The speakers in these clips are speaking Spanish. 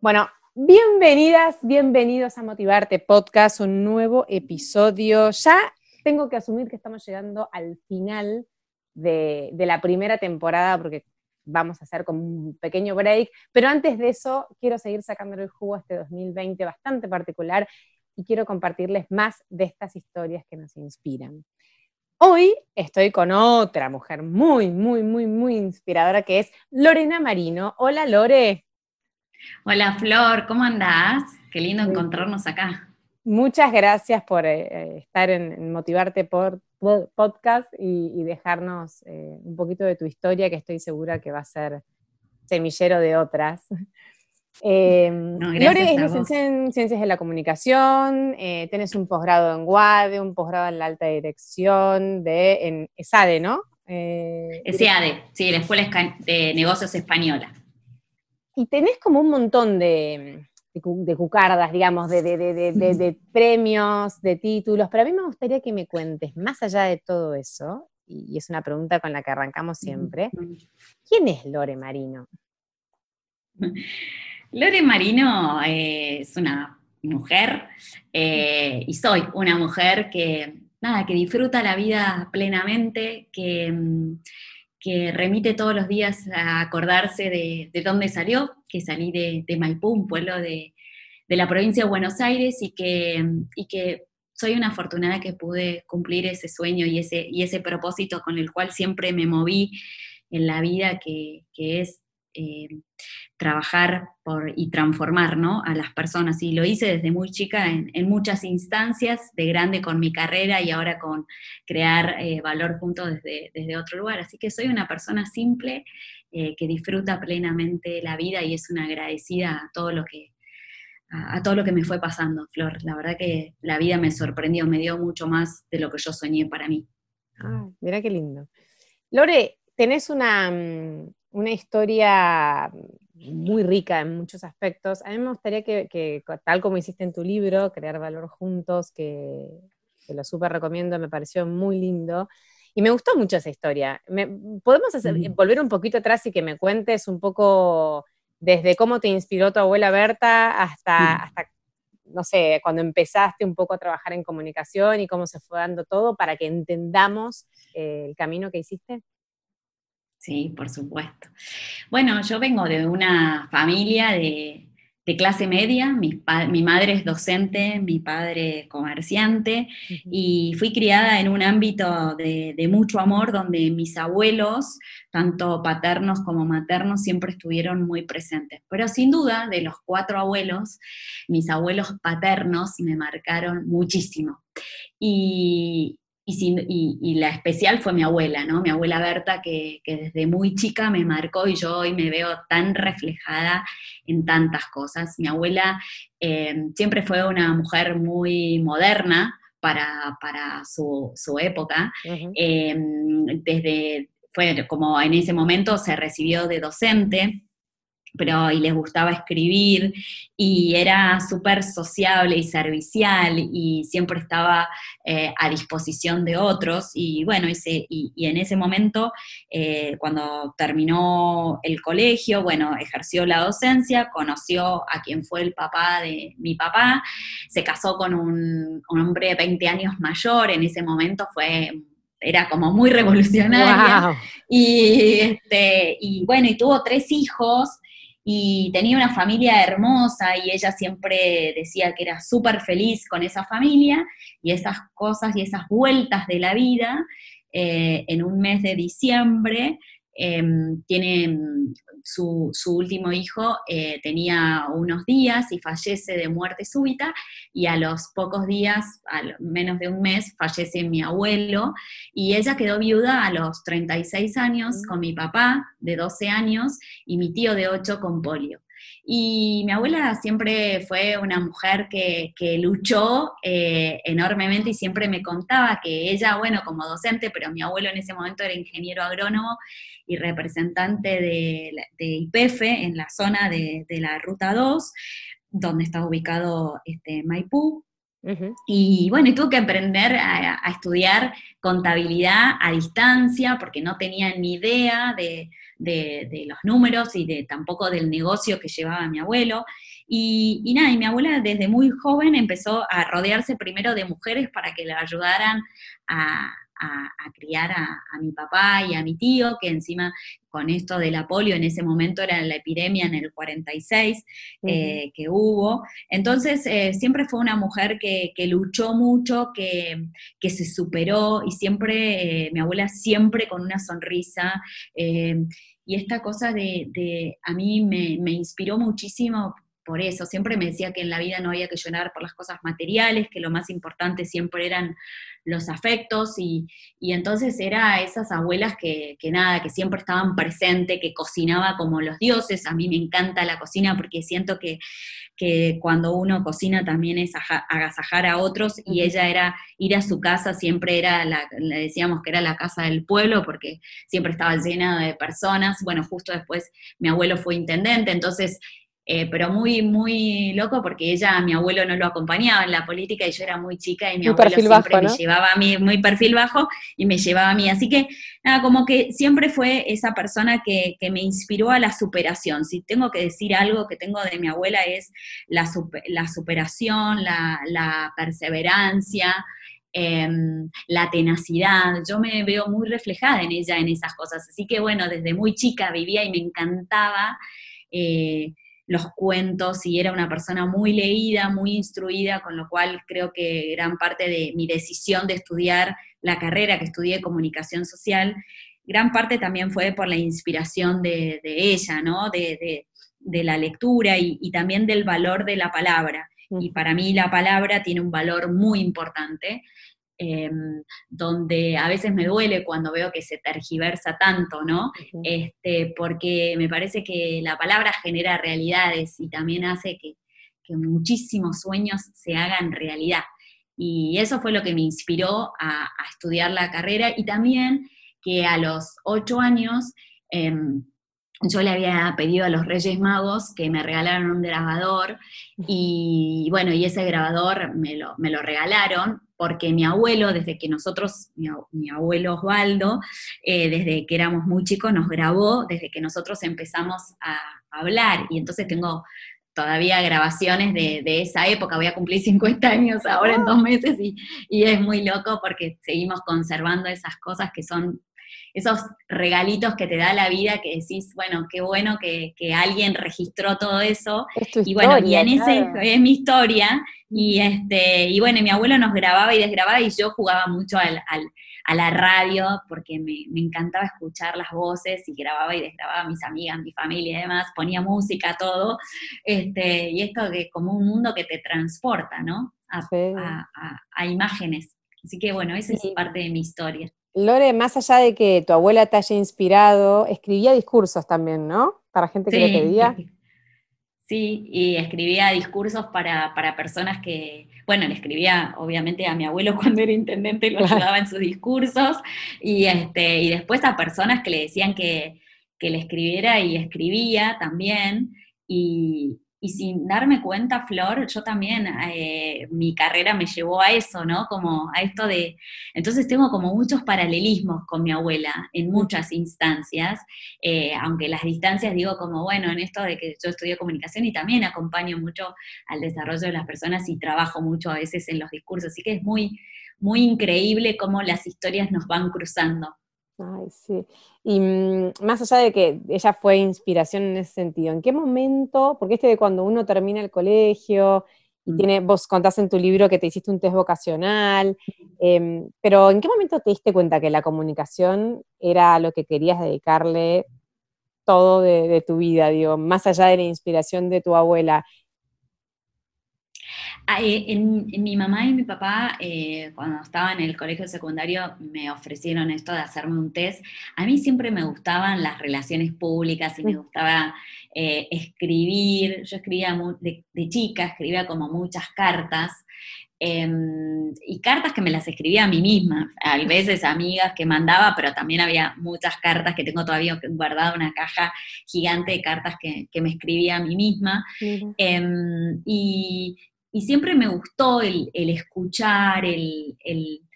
Bueno, bienvenidas, bienvenidos a Motivarte Podcast, un nuevo episodio. Ya tengo que asumir que estamos llegando al final de, la primera temporada porque vamos a hacer como un pequeño break, pero antes de eso quiero seguir sacándole el jugo a este 2020 bastante particular y quiero compartirles más de estas historias que nos inspiran. Hoy estoy con otra mujer muy, muy, muy, muy inspiradora que es Lorena Marino. Hola Lore. Hola Flor, ¿cómo andás? Qué lindo encontrarnos acá. Muchas gracias por eh, eh, estar en, Motivarte por podcast y, dejarnos eh, un poquito de tu historia, que estoy segura que va a ser semillero de otras. Lore es licenciada en Ciencias de la Comunicación, tienes un posgrado en UADE, un posgrado en la alta dirección de en ESADE, ¿no? ESADE, sí, la Escuela de Negocios Española y tenés como un montón de, de, cucardas, digamos, de, premios, de títulos, pero a mí me gustaría que me cuentes, más allá de todo eso, y es una pregunta con la que arrancamos siempre, ¿quién es Lore Marino? Lore Marino eh, es una mujer, eh, y soy una mujer que, nada, que disfruta la vida plenamente, que mm, que remite todos los días a acordarse de, dónde salió, que salí de, Maipú, un pueblo de, la provincia de Buenos Aires, y que, y que soy una afortunada que pude cumplir ese sueño y ese, y ese propósito con el cual siempre me moví en la vida, que, que es eh, trabajar por, y transformar a las personas. Y lo hice desde muy chica en, muchas instancias, de grande con mi carrera y ahora con crear eh, valor junto desde, otro lugar. Así que soy una persona simple eh, que disfruta plenamente la vida y es una agradecida a todo lo que a, todo lo que me fue pasando, Flor. La verdad que la vida me sorprendió, me dio mucho más de lo que yo soñé para mí. Ah, mira qué lindo. Lore, tenés una, mm, una historia muy rica en muchos aspectos. A mí me gustaría que, tal como hiciste en tu libro, Crear Valor Juntos, que, lo súper recomiendo, me pareció muy lindo. Y me gustó mucho esa historia. ¿Podemos volver un poquito atrás y que me cuentes un poco desde cómo te inspiró tu abuela Berta hasta, hasta no sé, cuando empezaste un poco a trabajar en comunicación y cómo se fue dando todo para que entendamos eh, el camino que hiciste? Sí, por supuesto. Bueno, yo vengo de una familia de, clase media, mi, madre es docente, mi padre comerciante, y fui criada en un ámbito de, mucho amor donde mis abuelos, tanto paternos como maternos, siempre estuvieron muy presentes. Pero sin duda, de los cuatro abuelos, mis abuelos paternos me marcaron muchísimo. Y, y, la especial fue mi abuela, ¿no? Mi abuela Berta, que, desde muy chica me marcó y yo hoy me veo tan reflejada en tantas cosas. Mi abuela eh, siempre fue una mujer muy moderna para, su, época. Eh, desde, fue como en ese momento se recibió de docente pero y les gustaba escribir y era súper sociable y servicial y siempre estaba eh, a disposición de otros y bueno, ese, y, en ese momento, eh, cuando terminó el colegio, bueno, ejerció la docencia, conoció a quien fue el papá de mi papá, se casó con un, hombre de 20 años mayor, en ese momento fue era como muy revolucionaria. Y, este, y bueno, y tuvo tres hijos, y tenía una familia hermosa y ella siempre decía que era súper feliz con esa familia y esas cosas y esas vueltas de la vida. Eh, en un mes de diciembre Em, tiene mm, su, último hijo, eh, tenía unos días y fallece de muerte súbita, y a los pocos días, a menos de un mes, fallece mi abuelo, y ella quedó viuda a los 36 años mm. con mi papá de 12 años y mi tío de 8 con polio. Y mi abuela siempre fue una mujer que, luchó eh, enormemente y siempre me contaba que ella, bueno, como docente, pero mi abuelo en ese momento era ingeniero agrónomo y representante de, IPF en la zona de, la Ruta 2, donde está ubicado este, Maipú. Y bueno, y tuve que aprender a, estudiar contabilidad a distancia porque no tenía ni idea de, los números y de tampoco del negocio que llevaba mi abuelo. Y, y, nada, y mi abuela desde muy joven empezó a rodearse primero de mujeres para que le ayudaran a, a, criar a, mi papá y a mi tío, que encima con esto de la polio en ese momento era la epidemia en el 46 eh, que hubo. Entonces eh, siempre fue una mujer que, luchó mucho, que, se superó y siempre, eh, mi abuela siempre con una sonrisa. y esta cosa de, a mí me, me inspiró muchísimo por eso. Siempre me decía que en la vida no había que llorar por las cosas materiales, que lo más importante siempre eran los afectos y, entonces era esas abuelas que, nada, que siempre estaban presentes, que cocinaba como los dioses. A mí me encanta la cocina porque siento que, que cuando uno cocina también es agasajar a otros y ella era ir a su casa, siempre era, la, le decíamos que era la casa del pueblo porque siempre estaba llena de personas. Bueno, justo después mi abuelo fue intendente, entonces eh, pero muy, muy loco porque ella, mi abuelo no lo acompañaba en la política y yo era muy chica y mi abuelo siempre me llevaba a mí, muy perfil bajo, y me llevaba a mí. Así que, nada, como que siempre fue esa persona que, me inspiró a la superación. Si tengo que decir algo que tengo de mi abuela es la, la superación, la, perseverancia, em, la tenacidad. Yo me veo muy reflejada en ella, en esas cosas. Así que bueno, desde muy chica vivía y me encantaba. Eh, los cuentos y era una persona muy leída, muy instruida, con lo cual creo que gran parte de mi decisión de estudiar la carrera que estudié comunicación social, gran parte también fue por la inspiración de, ella, ¿no? De, la lectura y, también del valor de la palabra. Y para mí la palabra tiene un valor muy importante. Em, donde a veces me duele cuando veo que se tergiversa tanto, ¿no? este, porque me parece que la palabra genera realidades y también hace que, muchísimos sueños se hagan realidad. Y eso fue lo que me inspiró a, estudiar la carrera y también que a los ocho años em, yo le había pedido a los Reyes Magos que me regalaran un grabador y bueno, y ese grabador me lo, me lo regalaron porque mi abuelo, desde que nosotros, mi, abuelo Osvaldo, eh, desde que éramos muy chicos, nos grabó, desde que nosotros empezamos a hablar, y entonces tengo todavía grabaciones de, esa época, voy a cumplir 50 años ahora en dos meses, y, y es muy loco porque seguimos conservando esas cosas que son esos regalitos que te da la vida que decís, bueno, qué bueno que, alguien registró todo eso. y bueno, y en ese es mi historia. Y este, y bueno, mi abuelo nos grababa y desgrababa y yo jugaba mucho a la radio porque me, encantaba escuchar las voces y grababa y desgrababa a mis amigas, mi familia y demás, ponía música, todo. Este, y esto que como un mundo que te transporta, ¿no? A, imágenes. Así que bueno, esa es parte de mi historia. Lore, más allá de que tu abuela te haya inspirado, escribía discursos también, ¿no? Para gente que le pedía. Sí, y escribía discursos para, personas que, bueno, le escribía obviamente a mi abuelo cuando era intendente, y lo ayudaba en sus discursos, y, este, y después a personas que le decían que, que le escribiera y escribía también, y, y sin darme cuenta, Flor, yo también, eh, mi carrera me llevó a eso, ¿no? Como a esto de, entonces tengo como muchos paralelismos con mi abuela en muchas instancias, eh, aunque las distancias digo como, bueno, en esto de que yo estudié comunicación y también acompaño mucho al desarrollo de las personas y trabajo mucho a veces en los discursos, así que es muy, muy increíble cómo las historias nos van cruzando. Ay, sí. Y mm, más allá de que ella fue inspiración en ese sentido, ¿en qué momento? Porque este de cuando uno termina el colegio y mm. tiene, vos contás en tu libro que te hiciste un test vocacional, em, pero ¿en qué momento te diste cuenta que la comunicación era lo que querías dedicarle todo de, de tu vida, digo, más allá de la inspiración de tu abuela? Ah, eh, en, mi mamá y mi papá, eh, cuando estaba en el colegio secundario, me ofrecieron esto de hacerme un test. A mí siempre me gustaban las relaciones públicas y me gustaba eh, escribir, yo escribía de, de, chica, escribía como muchas cartas, Em, y cartas que me las escribía a mí misma, a veces amigas que mandaba, pero también había muchas cartas que tengo todavía guardada una caja gigante de cartas que, me escribía a mí misma. Em, y, siempre me gustó el, escuchar, el, el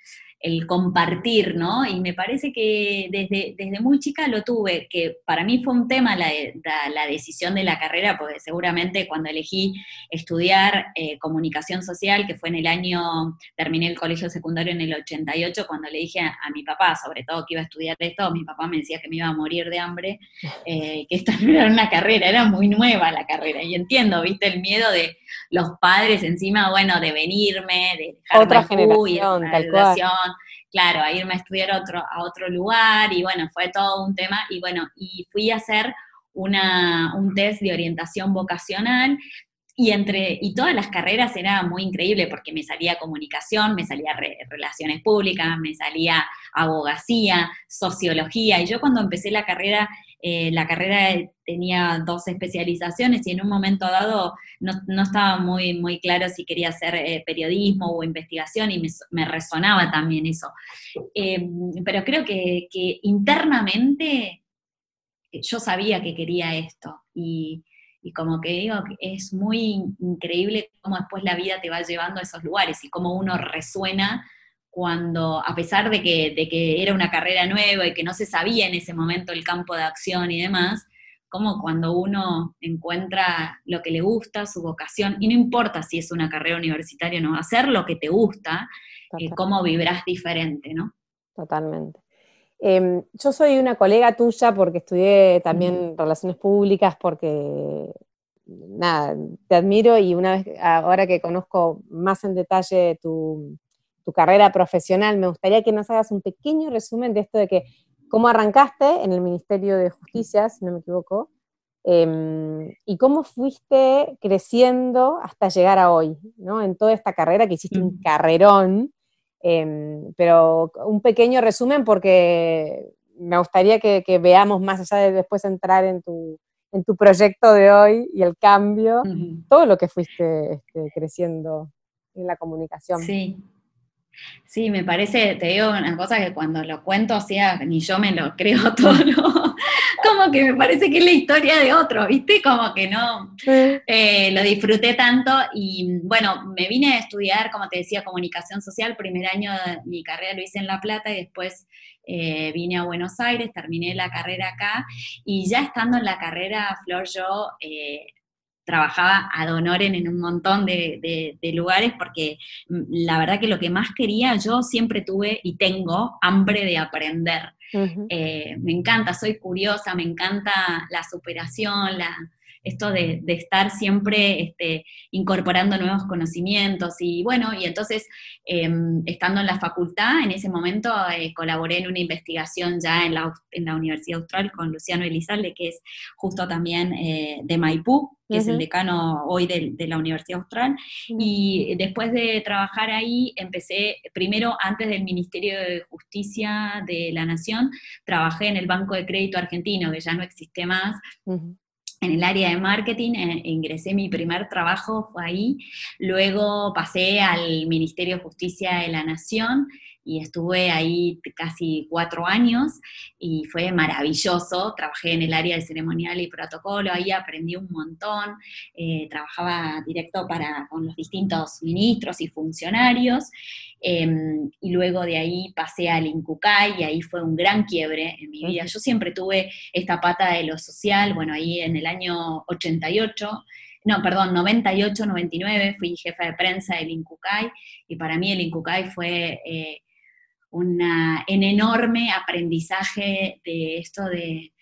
compartir, ¿no? Y me parece que desde, desde muy chica lo tuve, que para mí fue un tema la, la, decisión de la carrera, porque seguramente cuando elegí estudiar eh, comunicación social, que fue en el año, terminé el colegio secundario en el 88, cuando le dije a, mi papá, sobre todo que iba a estudiar esto, mi papá me decía que me iba a morir de hambre, eh, que esta no era una carrera, era muy nueva la carrera, y entiendo, viste, el miedo de los padres encima, bueno, de venirme, de otra generación, tal cual claro, a irme a estudiar otro, a otro lugar y bueno, fue todo un tema y bueno, y fui a hacer una, un test de orientación vocacional y entre y todas las carreras era muy increíble porque me salía comunicación, me salía relaciones públicas, me salía abogacía, sociología y yo cuando empecé la carrera eh, la carrera tenía dos especializaciones y en un momento dado no, estaba muy, muy claro si quería hacer eh, periodismo o investigación y me, resonaba también eso. Em, pero creo que, internamente yo sabía que quería esto y, y como que digo, es muy increíble cómo después la vida te va llevando a esos lugares y cómo uno resuena cuando, a pesar de que, de que era una carrera nueva y que no se sabía en ese momento el campo de acción y demás, como cuando uno encuentra lo que le gusta, su vocación, y no importa si es una carrera universitaria o no, hacer lo que te gusta, eh, cómo vibrás diferente, ¿no? Totalmente. Em, yo soy una colega tuya porque estudié también relaciones públicas, porque nada, te admiro y una vez, ahora que conozco más en detalle tu, tu carrera profesional, me gustaría que nos hagas un pequeño resumen de esto de que cómo arrancaste en el Ministerio de Justicia, si no me equivoco, em, y cómo fuiste creciendo hasta llegar a hoy, ¿no? En toda esta carrera que hiciste un carrerón, em, pero un pequeño resumen porque me gustaría que, veamos más allá de después entrar en tu, en tu proyecto de hoy y el cambio, todo lo que fuiste este, creciendo en la comunicación. Sí. Sí, me parece, te digo una cosa que cuando lo cuento, o sea, ni yo me lo creo todo, ¿no? Como que me parece que es la historia de otro, ¿viste? Como que no, eh, lo disfruté tanto y bueno, me vine a estudiar, como te decía, comunicación social, primer año de mi carrera lo hice en La Plata y después eh, vine a Buenos Aires, terminé la carrera acá y ya estando en la carrera, Flor, yo... Eh, trabajaba ad honorem en un montón de, lugares porque mm, la verdad que lo que más quería, yo siempre tuve y tengo hambre de aprender. Eh, me encanta, soy curiosa, me encanta la superación, la, esto de, estar siempre este, incorporando nuevos conocimientos. Y bueno, y entonces, em, estando en la facultad, en ese momento eh, colaboré en una investigación ya en la, en la, Universidad Austral con Luciano Elizalde, que es justo también eh, de Maipú, que es el decano hoy de, la Universidad Austral. Y después de trabajar ahí, empecé, primero antes del Ministerio de Justicia de la Nación, trabajé en el Banco de Crédito Argentino, que ya no existe más en el área de marketing, eh, ingresé mi primer trabajo, fue ahí, luego pasé al Ministerio de Justicia de la Nación y estuve ahí casi cuatro años y fue maravilloso. Trabajé en el área de ceremonial y protocolo, ahí aprendí un montón, eh, trabajaba directo para, con los distintos ministros y funcionarios. Em, y luego de ahí pasé al Incucay y ahí fue un gran quiebre en mi vida. Yo siempre tuve esta pata de lo social, bueno, ahí en el año 88 no, perdón, 98, 99, fui jefa de prensa del Incucay y para mí el Incucay fue eh, un enorme aprendizaje de esto de,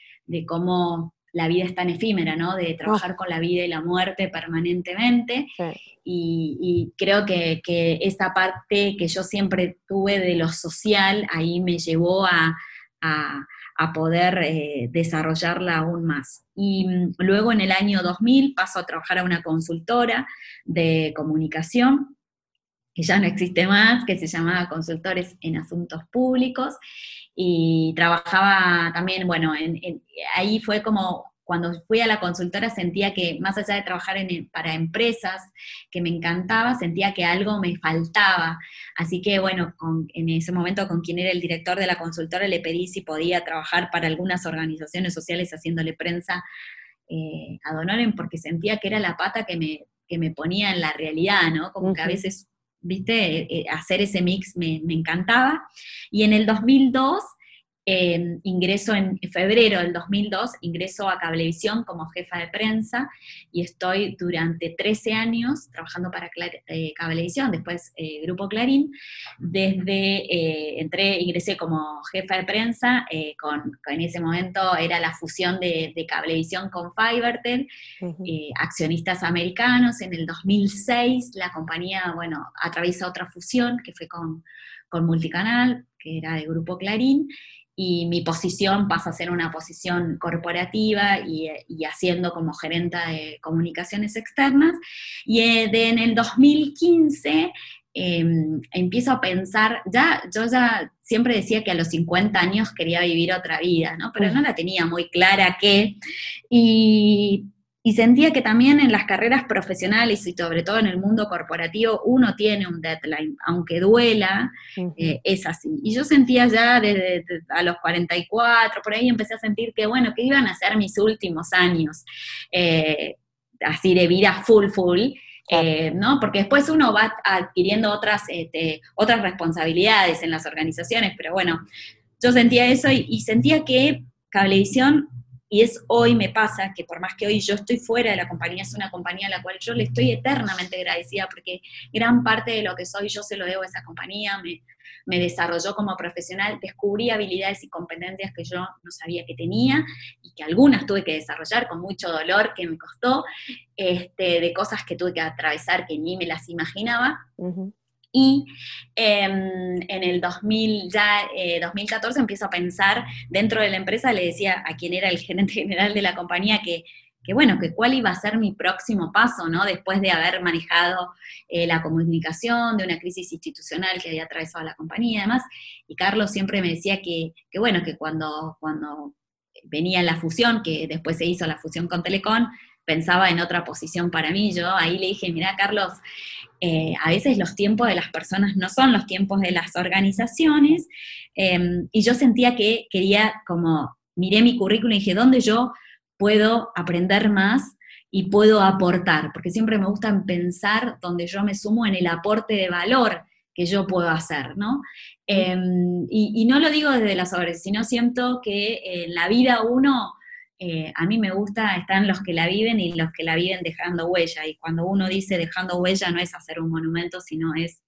cómo la vida es tan efímera, ¿no? De trabajar con la vida y la muerte permanentemente. Y, creo que, que, esta parte que yo siempre tuve de lo social, ahí me llevó a, poder eh, desarrollarla aún más. Y mm, luego en el año 2000 paso a trabajar a una consultora de comunicación que ya no existe más, que se llamaba Consultores en Asuntos Públicos, y trabajaba también, bueno, ahí fue como cuando fui a la consultora sentía que más allá de trabajar para empresas, que me encantaba, sentía que algo me faltaba. Así que bueno, en ese momento con quien era el director de la consultora le pedí si podía trabajar para algunas organizaciones sociales haciéndole prensa eh, a Donoren porque sentía que era la pata que me, me ponía en la realidad, ¿no? Como que a veces, viste, eh, eh, hacer ese mix me, me encantaba. Y en el 2002 Em, ingreso en febrero del 2002, ingreso a Cablevisión como jefa de prensa y estoy durante 13 años trabajando para eh, Cablevisión, después eh, Grupo Clarín. Desde, eh, entré, ingresé como jefa de prensa, con, en ese momento era la fusión de, Cablevisión con Fivertel, accionistas americanos. En el 2006 la compañía, bueno, atraviesa otra fusión que fue con, con Multicanal, que era de Grupo Clarín, y mi posición pasa a ser una posición corporativa y, haciendo como gerenta de comunicaciones externas. Y eh, en el 2015 em, empiezo a pensar, ya, yo ya siempre decía que a los 50 años quería vivir otra vida, ¿no? pero no la tenía muy clara qué. Y y sentía que también en las carreras profesionales y sobre todo en el mundo corporativo uno tiene un deadline, aunque duela, eh, es así. Y yo sentía ya desde, a los 44, por ahí empecé a sentir que, bueno, que iban a ser mis últimos años, eh, así de vida full, full. Eh, ¿no? Porque después uno va adquiriendo otras, este, otras responsabilidades en las organizaciones, pero bueno, yo sentía eso y, y sentía que Cablevisión y es hoy me pasa que por más que hoy yo estoy fuera de la compañía, es una compañía a la cual yo le estoy eternamente agradecida porque gran parte de lo que soy yo se lo debo a esa compañía, me, me desarrolló como profesional, descubrí habilidades y competencias que yo no sabía que tenía y que algunas tuve que desarrollar con mucho dolor que me costó, este, de cosas que tuve que atravesar que ni me las imaginaba. Y em, en el 2000, ya, 2014 eh, empiezo a pensar dentro de la empresa, le decía a quien era el gerente general de la compañía que, bueno, que cuál iba a ser mi próximo paso, ¿no? Después de haber manejado eh, la comunicación, de una crisis institucional que había atravesado la compañía y demás. Y Carlos siempre me decía que, bueno, que cuando, cuando venía la fusión, que después se hizo la fusión con Telecom, pensaba en otra posición para mí. Yo ahí le dije, mira, Carlos, eh, a veces los tiempos de las personas no son los tiempos de las organizaciones, em, y yo sentía que quería, como miré mi currículum y dije, ¿dónde yo puedo aprender más y puedo aportar? Porque siempre me gusta pensar donde yo me sumo en el aporte de valor que yo puedo hacer, ¿no? Em, y, no lo digo desde las obras, sino siento que en la vida uno eh, a mí me gusta, están los que la viven y los que la viven dejando huella. Y cuando uno dice dejando huella no es hacer un monumento, sino es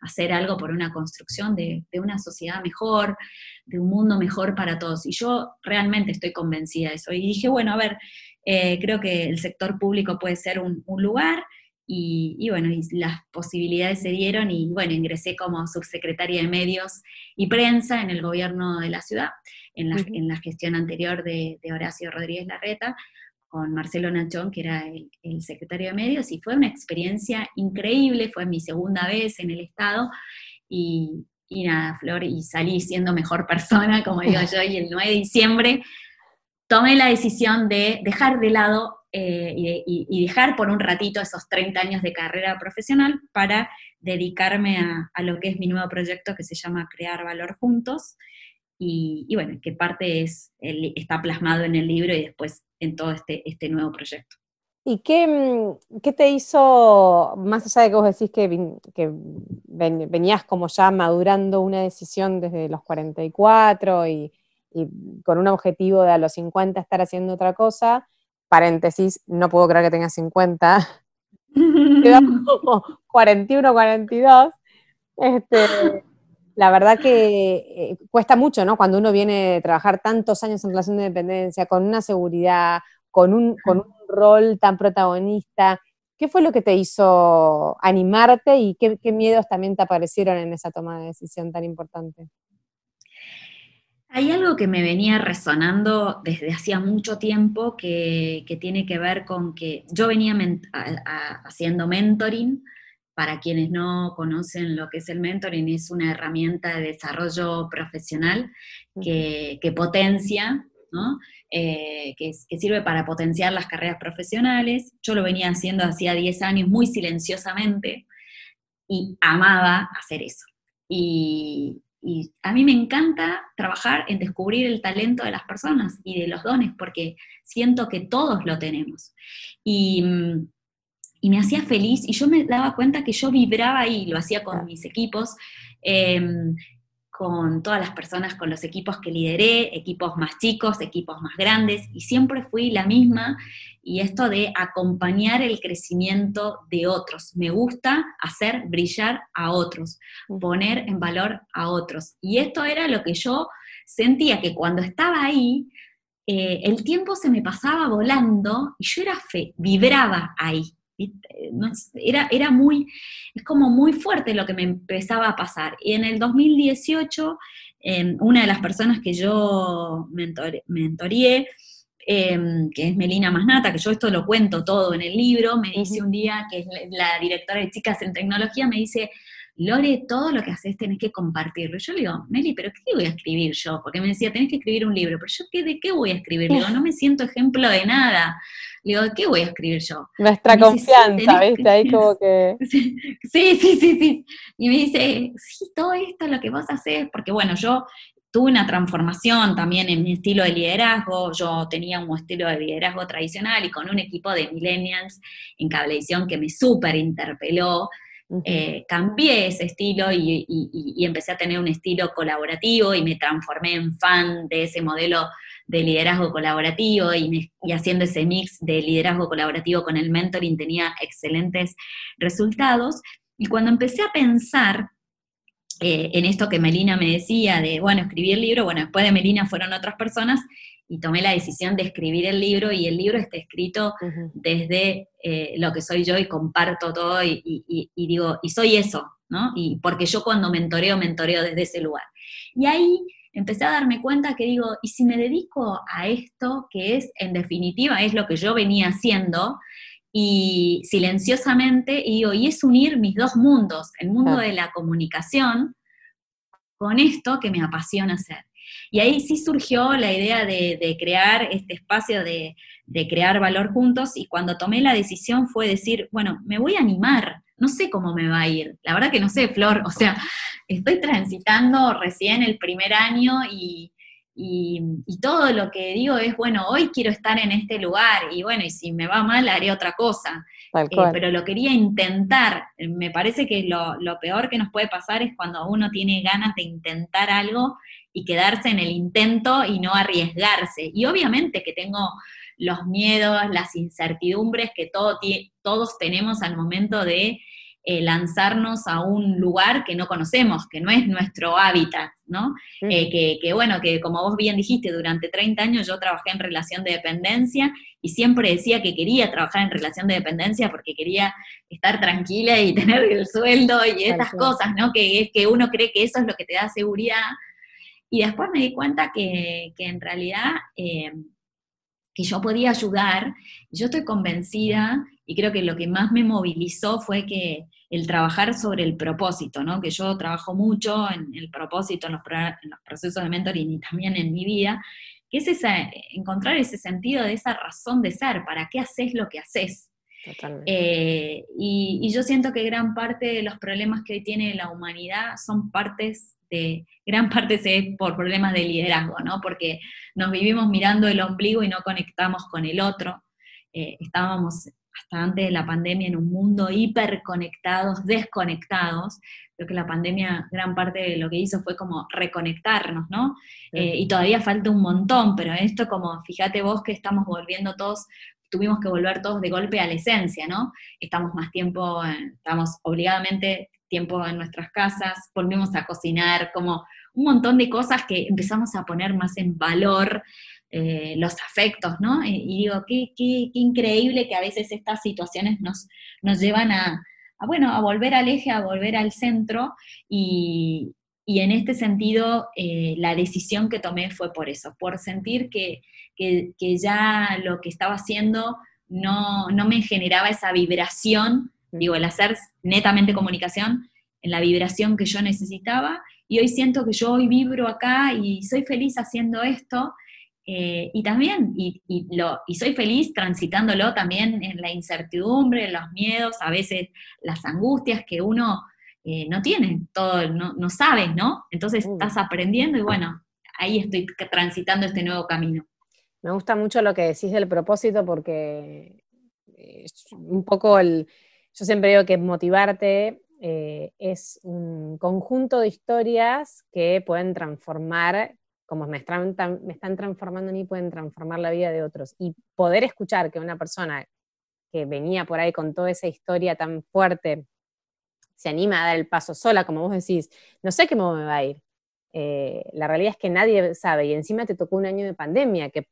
hacer algo por una construcción de, una sociedad mejor, de un mundo mejor para todos. Y yo realmente estoy convencida de eso. Y dije, bueno, a ver, eh, creo que el sector público puede ser un, lugar. Y, y, bueno, y las posibilidades se dieron y bueno, ingresé como subsecretaria de medios y prensa en el gobierno de la ciudad en la, gestión anterior de, Horacio Rodríguez Larreta, con Marcelo Nachón, que era el, secretario de medios, y fue una experiencia increíble, fue mi segunda vez en el Estado, y, nada, Flor, y salí siendo mejor persona, como digo yo, y el 9 de diciembre tomé la decisión de dejar de lado eh, y, dejar por un ratito esos 30 años de carrera profesional para dedicarme a, a, lo que es mi nuevo proyecto que se llama Crear Valor Juntos, y, bueno, qué parte es, está plasmado en el libro y después en todo este, este nuevo proyecto. ¿Y qué, mm, qué, te hizo, más allá de que vos decís que, que, venías como ya madurando una decisión desde los 44 y, y, con un objetivo de a los 50 estar haciendo otra cosa, paréntesis, no puedo creer que tengas 50, quedamos como 41, 42, este, la verdad que eh, cuesta mucho, ¿no? Cuando uno viene a trabajar tantos años en relación de dependencia, con una seguridad, con un, con un rol tan protagonista. ¿Qué fue lo que te hizo animarte y qué, miedos también te aparecieron en esa toma de decisión tan importante? Hay algo que me venía resonando desde hacía mucho tiempo que, tiene que ver con que yo venía haciendo mentoring para quienes no conocen lo que es el mentoring, es una herramienta de desarrollo profesional que, potencia ¿no? Eh, que, sirve para potenciar las carreras profesionales. Yo lo venía haciendo hacía 10 años muy silenciosamente y amaba hacer eso. Y, a mí me encanta trabajar en descubrir el talento de las personas y de los dones, porque siento que todos lo tenemos. Y, me hacía feliz y yo me daba cuenta que yo vibraba ahí, lo hacía con mis equipos. Em, con todas las personas, con los equipos que lideré, equipos más chicos, equipos más grandes, y siempre fui la misma, y esto de acompañar el crecimiento de otros. Me gusta hacer brillar a otros, poner en valor a otros. Y esto era lo que yo sentía que cuando estaba ahí, eh, el tiempo se me pasaba volando y yo era fe, vibraba ahí. Era, era muy, es como muy fuerte lo que me empezaba a pasar. Y en el 2018, em, una de las personas que yo mentoreé, em, que es Melina Masnata, que yo esto lo cuento todo en el libro, me dice un día, que es la directora de Chicas en Tecnología, me dice, Lore, todo lo que haces tenés que compartirlo. yo le digo, Meli, ¿pero qué voy a escribir yo? Porque me decía, tenés que escribir un libro. Pero yo, ¿qué, ¿de qué voy a escribir? Le digo, no me siento ejemplo de nada. Le digo, ¿de qué voy a escribir yo? Nuestra confianza, ¿viste? Ahí como que... Sí, sí, sí, sí. Y me dice, sí, todo esto es lo que vos haces, porque bueno, yo tuve una transformación también en mi estilo de liderazgo. Yo tenía un estilo de liderazgo tradicional y con un equipo de millennials en cablevisión que me súper interpeló. Eh, cambié ese estilo y, empecé a tener un estilo colaborativo y me transformé en fan de ese modelo de liderazgo colaborativo y, haciendo ese mix de liderazgo colaborativo con el mentoring tenía excelentes resultados. Y cuando empecé a pensar eh, en esto que Melina me decía de, bueno, escribir libro, bueno, después de Melina fueron otras personas y tomé la decisión de escribir el libro y el libro está escrito desde eh, lo que soy yo y comparto todo y, digo, y soy eso, ¿no? Y porque yo cuando mentoreo, mentoreo desde ese lugar. Y ahí empecé a darme cuenta que digo, y si me dedico a esto, que es en definitiva es lo que yo venía haciendo, y silenciosamente, y digo, y es unir mis dos mundos, el mundo de la comunicación con esto que me apasiona hacer. Y ahí sí surgió la idea de, crear este espacio de, crear valor juntos y cuando tomé la decisión fue decir, bueno, me voy a animar, no sé cómo me va a ir, la verdad que no sé, Flor, o sea, estoy transitando recién el primer año y, todo lo que digo es, bueno, hoy quiero estar en este lugar y bueno, y si me va mal haré otra cosa. Eh, pero lo quería intentar. Me parece que lo, lo, peor que nos puede pasar es cuando uno tiene ganas de intentar algo y quedarse en el intento y no arriesgarse. Y obviamente que tengo los miedos, las incertidumbres que todos tenemos al momento de eh, lanzarnos a un lugar que no conocemos, que no es nuestro hábitat, ¿no? Eh, que, bueno, que como vos bien dijiste, durante 30 años yo trabajé en relación de dependencia y siempre decía que quería trabajar en relación de dependencia porque quería estar tranquila y tener el sueldo y estas cosas, ¿no? Que es que uno cree que eso es lo que te da seguridad y después me di cuenta que, en realidad eh, que yo podía ayudar. Yo estoy convencida y creo que lo que más me movilizó fue que el trabajar sobre el propósito, ¿no? que yo trabajo mucho en el propósito, en los, procesos de mentoring y también en mi vida, que es encontrar ese sentido de esa razón de ser, para qué haces lo que haces. Eh, y, y, yo siento que gran parte de los problemas que hoy tiene la humanidad son partes este, gran parte es por problemas de liderazgo, ¿no? Porque nos vivimos mirando el ombligo y no conectamos con el otro. Eh, estábamos hasta antes de la pandemia en un mundo hiperconectados, desconectados. Creo que la pandemia, gran parte de lo que hizo fue como reconectarnos, ¿no? Eh, y todavía falta un montón, pero esto como, fíjate vos que estamos volviendo todos tuvimos que volver todos de golpe a la esencia, ¿no? Estamos más tiempo, estamos obligadamente tiempo en nuestras casas, volvimos a cocinar, como un montón de cosas que empezamos a poner más en valor eh, los afectos, ¿no? Y, digo, qué, increíble que a veces estas situaciones nos, nos llevan a, bueno, a volver al eje, a volver al centro, y, en este sentido eh, la decisión que tomé fue por eso, por sentir que, ya lo que estaba haciendo no, no me generaba esa vibración digo, el hacer netamente comunicación en la vibración que yo necesitaba, y hoy siento que yo hoy vibro acá y soy feliz haciendo esto, Eh, y también, y, lo, y soy feliz transitándolo también en la incertidumbre, los miedos, a veces las angustias que uno eh, no tiene, todo, no, no sabes, ¿no? Entonces estás aprendiendo y bueno, ahí estoy transitando este nuevo camino. Me gusta mucho lo que decís del propósito porque un poco el, yo siempre digo que motivarte eh, es un conjunto de historias que pueden transformar, como me están, me están transformando a mí, pueden transformar la vida de otros. Y poder escuchar que una persona que venía por ahí con toda esa historia tan fuerte se anima a dar el paso sola, como vos decís, no sé cómo me va a ir. Eh, la realidad es que nadie sabe, y encima te tocó un año de pandemia, que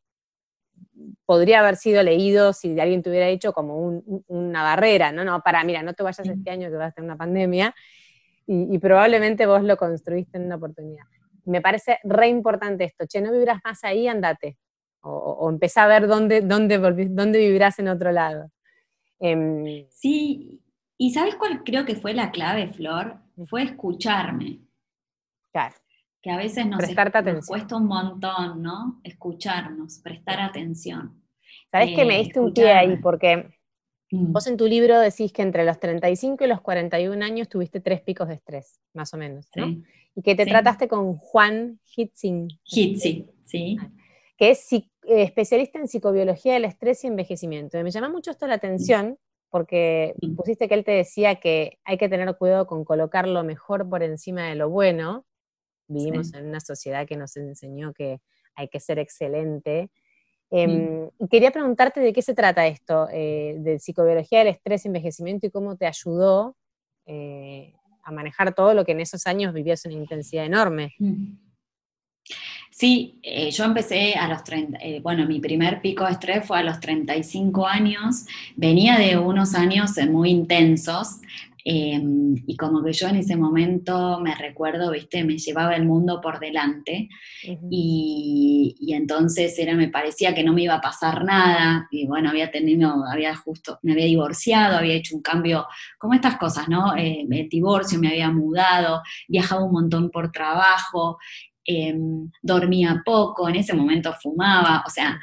podría haber sido leído si alguien te hubiera dicho como una barrera, ¿no? No, para, mira, no te vayas este año que vas a tener una pandemia, y, probablemente vos lo construiste en una oportunidad. Me parece re importante esto, che, no vibras más ahí, andate, o, o empezá a ver dónde, dónde, dónde vivirás en otro lado. Em, sí, y ¿sabes cuál creo que fue la clave, Flor? Fue escucharme. Claro que a veces nos, cuesta un montón, ¿no? Escucharnos, prestar atención. Sabes que me diste un pie ahí, porque mm. vos en tu libro decís que entre los 35 y los 41 años tuviste tres picos de estrés, más o menos, ¿no? Y que te trataste con Juan Hitzing. Hitzing, sí. Que es eh, especialista en psicobiología del estrés y envejecimiento. Y me llama mucho esto la atención, porque mm. pusiste que él te decía que hay que tener cuidado con colocar lo mejor por encima de lo bueno, Vivimos en una sociedad que nos enseñó que hay que ser excelente. Em, quería preguntarte de qué se trata esto, eh, de psicobiología del estrés y envejecimiento y cómo te ayudó eh, a manejar todo lo que en esos años vivías en una intensidad enorme. Mm. Sí, eh, yo empecé a los 30, bueno, mi primer pico de estrés fue a los 35 años, venía de unos años muy intensos, Em, y como que yo en ese momento me recuerdo, viste, me llevaba el mundo por delante y, y, entonces era, me parecía que no me iba a pasar nada y bueno, había tenido, había justo, me había divorciado, había hecho un cambio, como estas cosas, ¿no? Eh, el divorcio, me había mudado, viajaba un montón por trabajo, em, dormía poco, en ese momento fumaba, o sea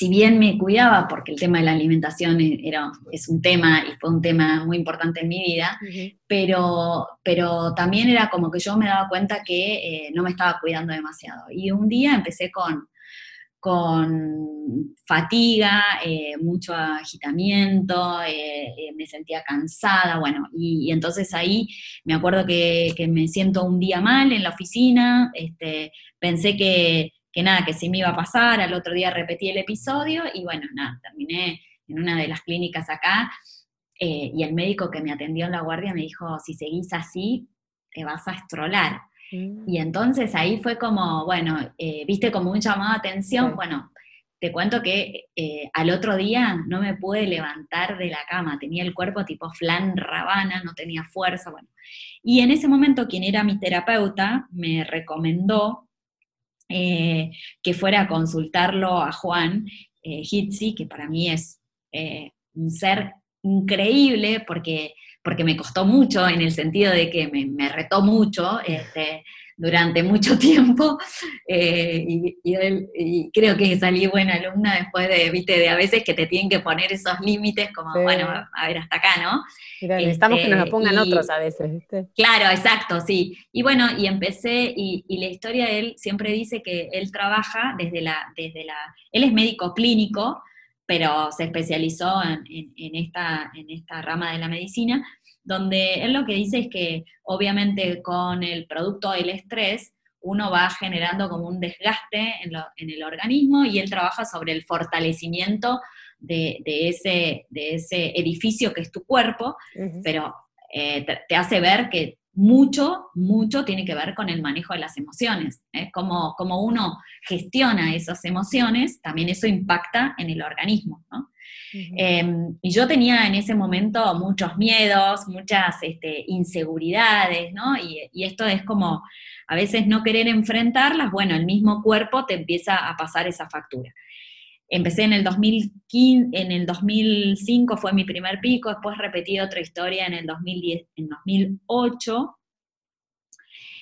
si bien me cuidaba, porque el tema de la alimentación e, era, es un tema y fue un tema muy importante en mi vida, pero, pero también era como que yo me daba cuenta que eh, no me estaba cuidando demasiado. Y un día empecé con, con fatiga, eh, mucho agitamiento, eh, me sentía cansada, bueno, y, entonces ahí me acuerdo que, que, me siento un día mal en la oficina, este, pensé que que nada, que sí me iba a pasar, al otro día repetí el episodio y bueno, nada, terminé en una de las clínicas acá eh, y el médico que me atendió en la guardia me dijo, si seguís así, te vas a estrolar. Mm. Y entonces ahí fue como, bueno, eh, viste como un llamado de atención, bueno, te cuento que eh, al otro día no me pude levantar de la cama, tenía el cuerpo tipo flan rabana, no tenía fuerza, bueno. Y en ese momento quien era mi terapeuta me recomendó eh, que fuera a consultarlo a Juan eh, Hitzi, que para mí es eh, un ser increíble porque, porque me costó mucho en el sentido de que me, me retó mucho. Este, durante mucho tiempo eh, y, creo que salí buena alumna después de, viste, de a veces que te tienen que poner esos límites como, bueno, a ver hasta acá, ¿no? necesitamos que nos lo este, pongan otros a veces, ¿viste? Claro, exacto, sí. Y bueno, y empecé, y, la historia de él siempre dice que él trabaja desde la, desde la, él es médico clínico, pero se especializó en, esta, en esta rama de la medicina, donde él lo que dice es que obviamente con el producto del estrés uno va generando como un desgaste en, el organismo y él trabaja sobre el fortalecimiento de, ese, de ese, edificio que es tu cuerpo, pero eh, te, hace ver que mucho, mucho tiene que ver con el manejo de las emociones. ¿eh? Como, como uno gestiona esas emociones, también eso impacta en el organismo. ¿no? Em, y yo tenía en ese momento muchos miedos, muchas este, inseguridades, ¿no? Y, esto es como a veces no querer enfrentarlas, bueno, el mismo cuerpo te empieza a pasar esa factura. Empecé en el 2015, en el 2005 fue mi primer pico, después repetí otra historia en el 2010, en 2008,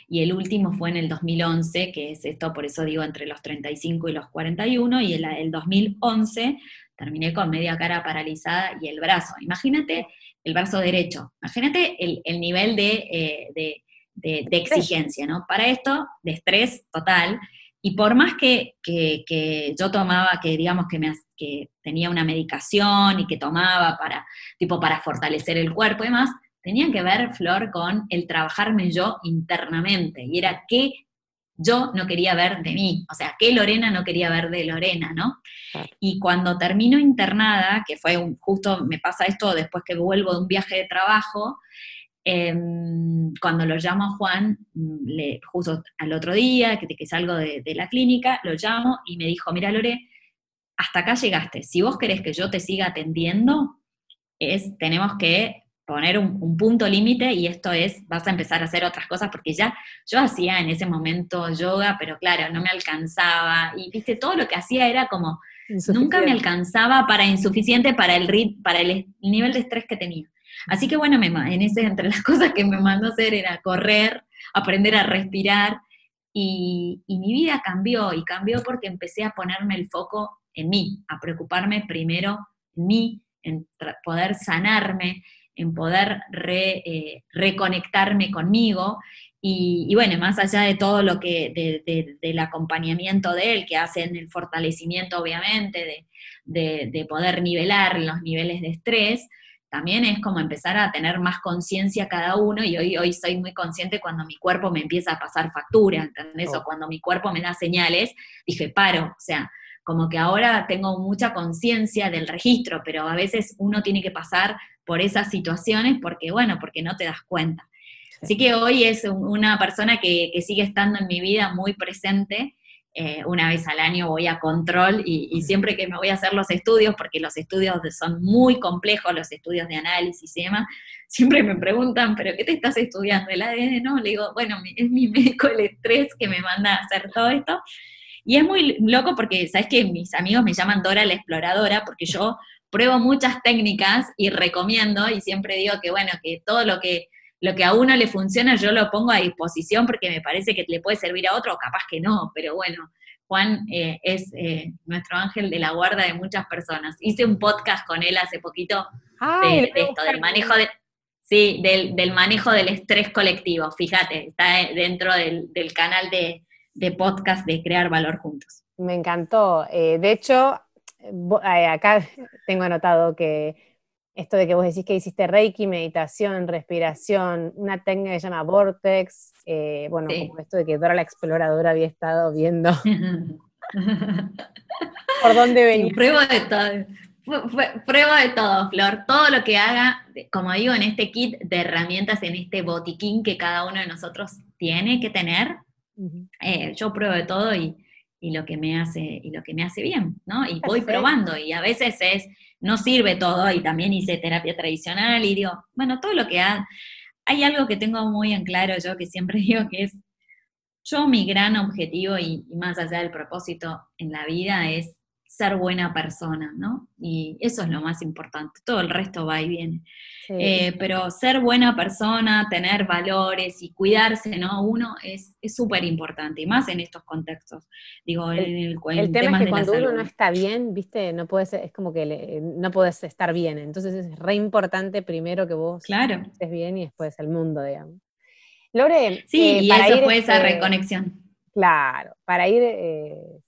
y el último fue en el 2011, que es esto, por eso digo, entre los 35 y los 41, y el, el 2011 terminé con media cara paralizada y el brazo. Imagínate el brazo derecho, imagínate el, nivel de, eh, exigencia, ¿no? Para esto, de estrés total, y por más que, yo tomaba, que digamos que, me, que tenía una medicación y que tomaba para, tipo, para fortalecer el cuerpo y demás, tenía que ver, Flor, con el trabajarme yo internamente. Y era qué yo no quería ver de mí, o sea, qué Lorena no quería ver de Lorena, ¿no? Y cuando termino internada, que fue un, justo, me pasa esto después que vuelvo de un viaje de trabajo, Em, cuando lo llamo a Juan, mm, le, justo al otro día, que, que salgo de, la clínica, lo llamo y me dijo, mira Lore, hasta acá llegaste, si vos querés que yo te siga atendiendo, es, tenemos que poner un, punto límite y esto es, vas a empezar a hacer otras cosas porque ya yo hacía en ese momento yoga, pero claro, no me alcanzaba y viste, todo lo que hacía era como, nunca me alcanzaba para insuficiente para el, para el nivel de estrés que tenía. Así que bueno, me, en ese, entre las cosas que me mandó a hacer era correr, aprender a respirar, y, mi vida cambió, y cambió porque empecé a ponerme el foco en mí, a preocuparme primero en mí, en poder sanarme, en poder eh, reconectarme conmigo. Y, bueno, más allá de todo lo que, del acompañamiento de él, que hace en el fortalecimiento, obviamente, de, poder nivelar los niveles de estrés, también es como empezar a tener más conciencia cada uno y hoy, hoy soy muy consciente cuando mi cuerpo me empieza a pasar factura, ¿entendés? O cuando mi cuerpo me da señales, dije, paro, o sea, como que ahora tengo mucha conciencia del registro, pero a veces uno tiene que pasar por esas situaciones porque, bueno, porque no te das cuenta. Así que hoy es una persona que, que sigue estando en mi vida muy presente eh, una vez al año voy a control y, siempre que me voy a hacer los estudios, porque los estudios son muy complejos, los estudios de análisis y demás, siempre me preguntan, ¿pero qué te estás estudiando? ¿El ADN? No, le digo, bueno, es mi médico el estrés que me manda a hacer todo esto. Y es muy loco porque, ¿sabes que Mis amigos me llaman Dora la exploradora porque yo pruebo muchas técnicas y recomiendo y siempre digo que, bueno, que todo lo que lo que a uno le funciona yo lo pongo a disposición porque me parece que le puede servir a otro, o capaz que no, pero bueno, Juan eh, es eh, nuestro ángel de la guarda de muchas personas. Hice un podcast con él hace poquito de, esto, del manejo de, sí, del, manejo del estrés colectivo. Fíjate, está dentro del, canal de, podcast de Crear Valor Juntos. Me encantó. Eh, de hecho, acá tengo anotado que esto de que vos decís que hiciste Reiki, meditación, respiración, una técnica que se llama Vortex, eh, bueno, como esto de que Dora la exploradora había estado viendo por dónde venía. prueba de todo. prueba de todo, Flor. Todo lo que haga, como digo, en este kit de herramientas, en este botiquín que cada uno de nosotros tiene que tener, eh, yo pruebo de todo y, lo que me hace, y lo que me hace bien, ¿no? Y voy probando, y a veces es no sirve todo y también hice terapia tradicional y digo, bueno, todo lo que ha, hay algo que tengo muy en claro yo que siempre digo que es, yo mi gran objetivo y, más allá del propósito en la vida es ser buena persona, ¿no? Y eso es lo más importante, todo el resto va y viene. Eh, pero ser buena persona, tener valores y cuidarse, ¿no? Uno es súper importante, y más en estos contextos. Digo, el, en el, el tema es que cuando uno no está bien, viste, no puedes, es como que no puedes estar bien. Entonces es re importante primero que vos claro. estés bien y después el mundo, digamos. Lore, sí, eh, y eso fue esa este, reconexión. Claro, para ir eh,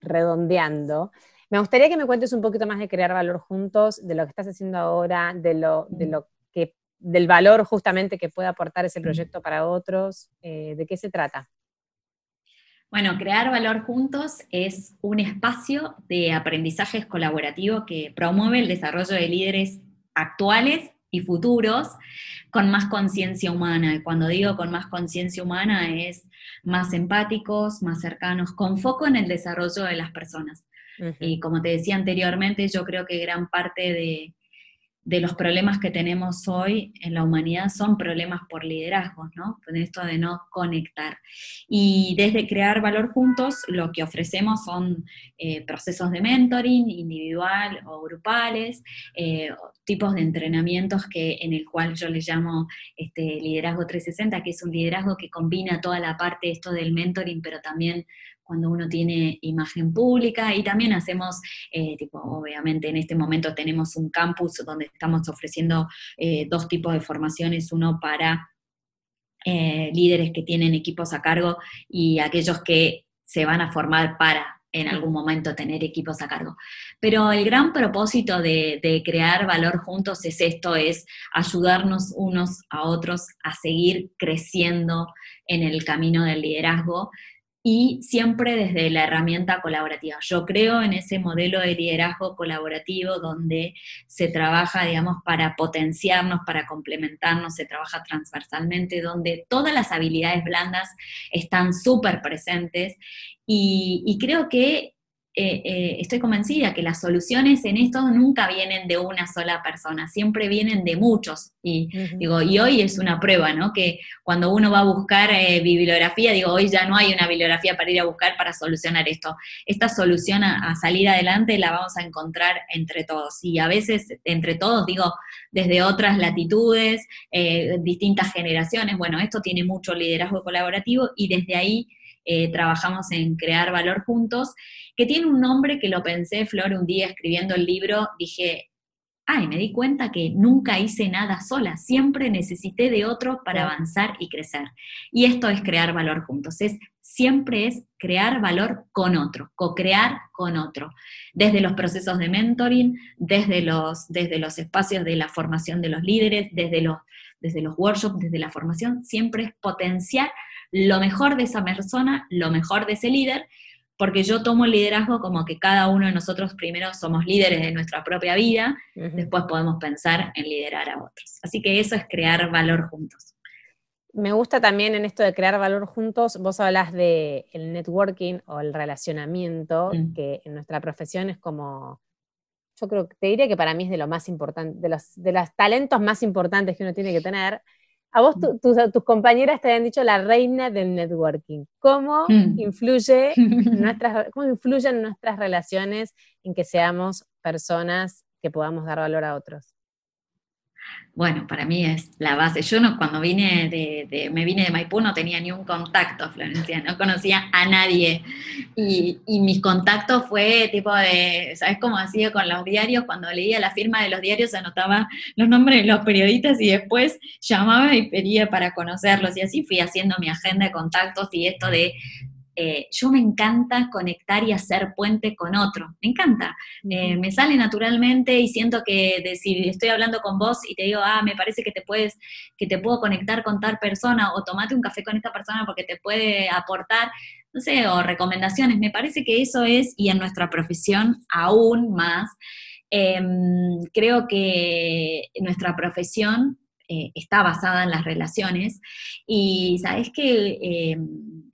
redondeando. Me gustaría que me cuentes un poquito más de crear valor juntos, de lo que estás haciendo ahora, de lo, de lo que, del valor justamente que puede aportar ese proyecto para otros. Eh, ¿De qué se trata? Bueno, Crear Valor Juntos es un espacio de aprendizajes colaborativo que promueve el desarrollo de líderes actuales y futuros con más conciencia humana. Y cuando digo con más conciencia humana es más empáticos, más cercanos, con foco en el desarrollo de las personas. Y como te decía anteriormente, yo creo que gran parte de, de los problemas que tenemos hoy en la humanidad son problemas por liderazgo, ¿no? Con esto de no conectar. Y desde Crear Valor Juntos, lo que ofrecemos son eh, procesos de mentoring individual o grupales, eh, tipos de entrenamientos que, en el cual yo le llamo este, liderazgo 360, que es un liderazgo que combina toda la parte esto del mentoring, pero también cuando uno tiene imagen pública y también hacemos, eh, tipo, obviamente en este momento tenemos un campus donde estamos ofreciendo eh, dos tipos de formaciones, uno para eh, líderes que tienen equipos a cargo y aquellos que se van a formar para en algún momento tener equipos a cargo. Pero el gran propósito de, de, crear valor juntos es esto, es ayudarnos unos a otros a seguir creciendo en el camino del liderazgo y siempre desde la herramienta colaborativa. Yo creo en ese modelo de liderazgo colaborativo donde se trabaja, digamos, para potenciarnos, para complementarnos, se trabaja transversalmente, donde todas las habilidades blandas están súper presentes y, y creo que eh, eh, estoy convencida que las soluciones en esto nunca vienen de una sola persona, siempre vienen de muchos. Y, digo, y hoy es una prueba, ¿no? Que cuando uno va a buscar eh, bibliografía, digo, hoy ya no hay una bibliografía para ir a buscar para solucionar esto. Esta solución a, salir adelante la vamos a encontrar entre todos. Y a veces entre todos, digo, desde otras latitudes, distintas generaciones. Bueno, esto tiene mucho liderazgo colaborativo y desde ahí trabajamos en crear valor juntos que tiene un nombre que lo pensé, Flor, un día escribiendo el libro, dije, ay, me di cuenta que nunca hice nada sola, siempre necesité de otro para avanzar y crecer. Y esto es crear valor juntos, es siempre es crear valor con otro, co-crear con otro, desde los procesos de mentoring, desde los, desde los espacios de la formación de los líderes, desde los, desde los workshops, desde la formación, siempre es potenciar lo mejor de esa persona, lo mejor de ese líder, porque yo tomo el liderazgo como que cada uno de nosotros primero somos líderes de nuestra propia vida, después podemos pensar en liderar a otros. Así que eso es crear valor juntos. Me gusta también en esto de crear valor juntos, vos hablas de el networking o el relacionamiento, mm. que en nuestra profesión es como, yo creo que te diría que para mí es de lo más importante, de los, de los talentos más importantes que uno tiene que tener, a vos tus compañeras te han dicho la reina del networking. ¿Cómo, mm. influye nuestras, ¿Cómo influyen nuestras relaciones en que seamos personas que podamos dar valor a otros? Bueno, para mí es la base. Yo no, cuando vine de, me vine de Maipú no tenía ni un contacto, Florencia, no conocía a nadie. Y, mis contactos fue tipo de, ¿sabes cómo hacía con los diarios? Cuando leía la firma de los diarios anotaba los nombres de los periodistas y después llamaba y pedía para conocerlos. Y así fui haciendo mi agenda de contactos y esto de eh, yo me encanta conectar y hacer puente con otro, me encanta, eh, me sale naturalmente y siento que si estoy hablando con vos y te digo, ah, me parece que te puedes, que te puedo conectar con tal persona o tomate un café con esta persona porque te puede aportar, no sé, o recomendaciones, me parece que eso es, y en nuestra profesión aún más, em, creo que nuestra profesión eh, está basada en las relaciones y sabes que em,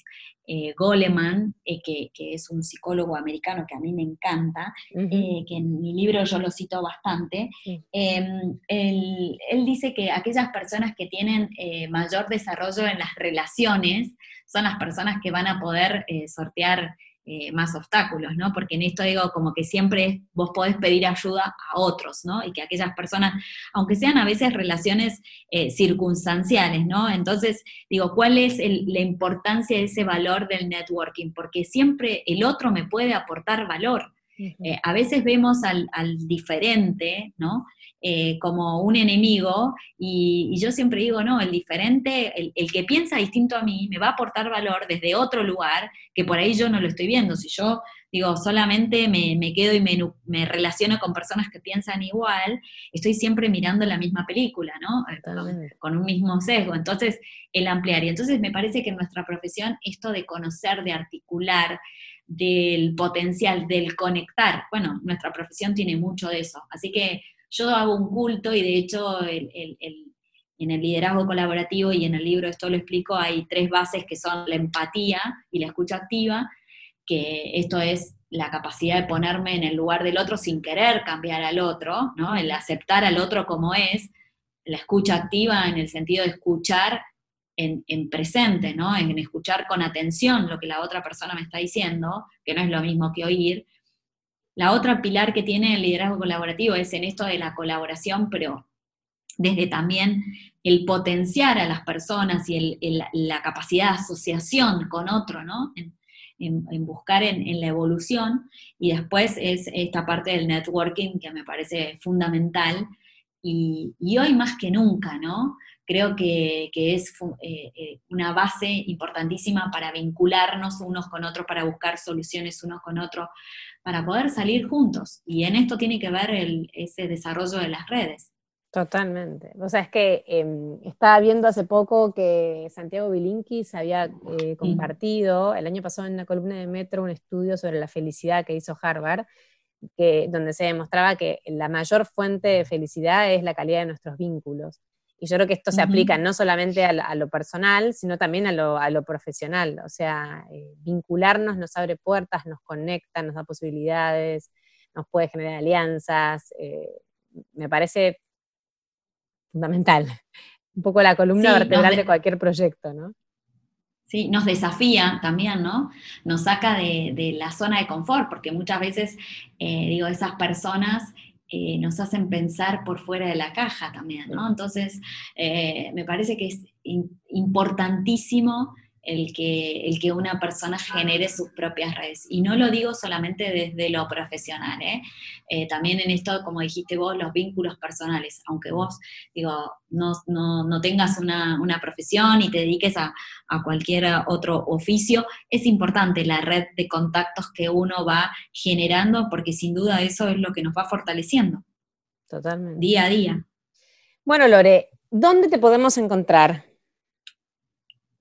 eh, Goleman, eh, que, es un psicólogo americano que a mí me encanta, eh, que en mi libro yo lo cito bastante, em, él, dice que aquellas personas que tienen mayor desarrollo en las relaciones son las personas que van a poder sortear eh, más obstáculos, ¿no? Porque en esto digo, como que siempre vos podés pedir ayuda a otros, ¿no? Y que aquellas personas, aunque sean a veces relaciones eh, circunstanciales, ¿no? Entonces, digo, ¿cuál es la importancia de ese valor del networking? Porque siempre el otro me puede aportar valor. Eh, a veces vemos al, diferente, ¿no? como un enemigo, y, yo siempre digo, no, el diferente, el, que piensa distinto a mí, me va a aportar valor desde otro lugar que por ahí yo no lo estoy viendo. Si yo digo, solamente me, quedo y me, relaciono con personas que piensan igual, estoy siempre mirando la misma película, ¿no? Con, con un mismo sesgo. Entonces, el ampliar. Y entonces me parece que en nuestra profesión esto de conocer, de articular, del potencial, del conectar. Bueno, nuestra profesión tiene mucho de eso. Así que yo hago un culto y de hecho en el liderazgo colaborativo y en el libro esto lo explico, hay tres bases que son la empatía y la escucha activa, que esto es la capacidad de ponerme en el lugar del otro sin querer cambiar al otro, ¿no? El aceptar al otro como es, la escucha activa en el sentido de escuchar en, presente, ¿no? En escuchar con atención lo que la otra persona me está diciendo, que no es lo mismo que oír. La otra pilar que tiene el liderazgo colaborativo es en esto de la colaboración, pero desde también el potenciar a las personas y la capacidad de asociación con otro, ¿no? en, buscar en, la evolución, y después es esta parte del networking que me parece fundamental, y, hoy más que nunca, ¿no? Creo que, es eh, eh, una base importantísima para vincularnos unos con otros, para buscar soluciones unos con otros, para poder salir juntos. Y en esto tiene que ver ese desarrollo de las redes. Totalmente. O sea, es que em, estaba viendo hace poco que Santiago Bilinkis había eh, compartido el año pasado en una columna de Metro un estudio sobre la felicidad que hizo Harvard, que, donde se demostraba que la mayor fuente de felicidad es la calidad de nuestros vínculos. Y yo creo que esto se aplica no solamente a lo, personal, sino también a lo, profesional. O sea, eh, vincularnos nos abre puertas, nos conecta, nos da posibilidades, nos puede generar alianzas. Eh, me parece fundamental. Un poco la columna vertebral de cualquier proyecto, ¿no? Sí, nos desafía también, ¿no? Nos saca de, la zona de confort, porque muchas veces, eh, digo, esas personas eh, nos hacen pensar por fuera de la caja también, ¿no? Entonces, eh, me parece que es importantísimo el que, el que una persona genere sus propias redes. Y no lo digo solamente desde lo profesional, ¿eh? Eh, también en esto, como dijiste vos, los vínculos personales, aunque vos, digo, no, tengas una, profesión y te dediques a, cualquier otro oficio, es importante la red de contactos que uno va generando, porque sin duda eso es lo que nos va fortaleciendo. Totalmente. Día a día. Bueno, Lore, ¿dónde te podemos encontrar?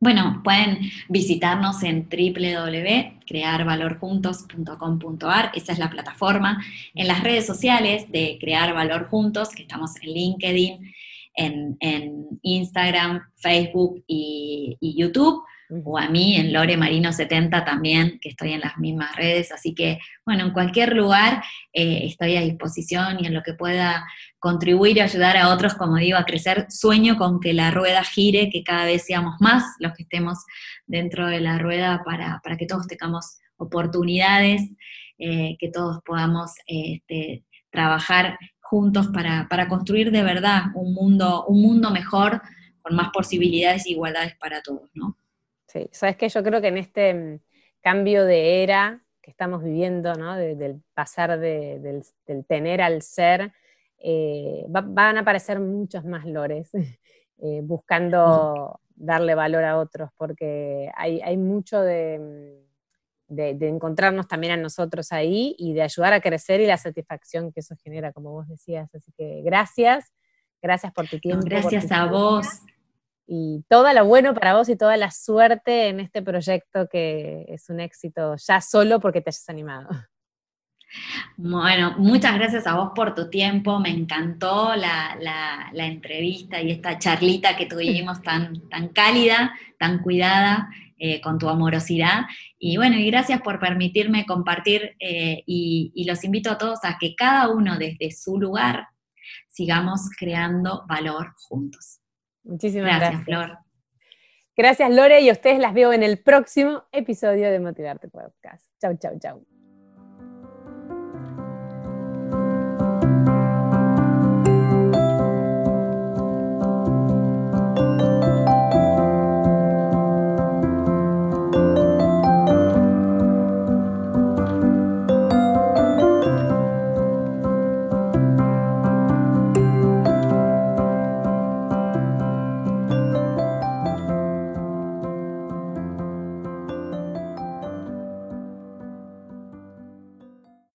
Bueno, pueden visitarnos en www.crearvalorjuntos.com.ar, esa es la plataforma. En las redes sociales de Crear Valor Juntos, que estamos en LinkedIn, en, Instagram, Facebook y YouTube. O a mí en Lore Marino 70 también, que estoy en las mismas redes, así que bueno, en cualquier lugar eh, estoy a disposición y en lo que pueda contribuir y ayudar a otros, como digo, a crecer, sueño con que la rueda gire, que cada vez seamos más los que estemos dentro de la rueda para, que todos tengamos oportunidades, eh, que todos podamos este, trabajar juntos para, para construir de verdad un mundo, un mundo mejor, con más posibilidades e igualdades para todos, ¿no? Sí, sabes que yo creo que en este mm, cambio de era que estamos viviendo, ¿no? del pasar del, tener al ser, eh, van a aparecer muchos más lores eh, buscando darle valor a otros, porque hay, mucho mm, de, de, encontrarnos también a nosotros ahí y de ayudar a crecer y la satisfacción que eso genera, como vos decías. Así que gracias, gracias por tu tiempo. gracias a vos y todo lo bueno para vos y toda la suerte en este proyecto que es un éxito ya solo porque te hayas animado. Bueno, muchas gracias a vos por tu tiempo, me encantó la, entrevista y esta charlita que tuvimos tan, tan cálida, tan cuidada, eh, con tu amorosidad. Y bueno, y gracias por permitirme compartir eh, y los invito a todos a que cada uno desde su lugar sigamos creando valor juntos. Muchísimas gracias. Flor. Gracias, Lore, y a ustedes las veo en el próximo episodio de Motivarte Podcast. Chau, chau, chau.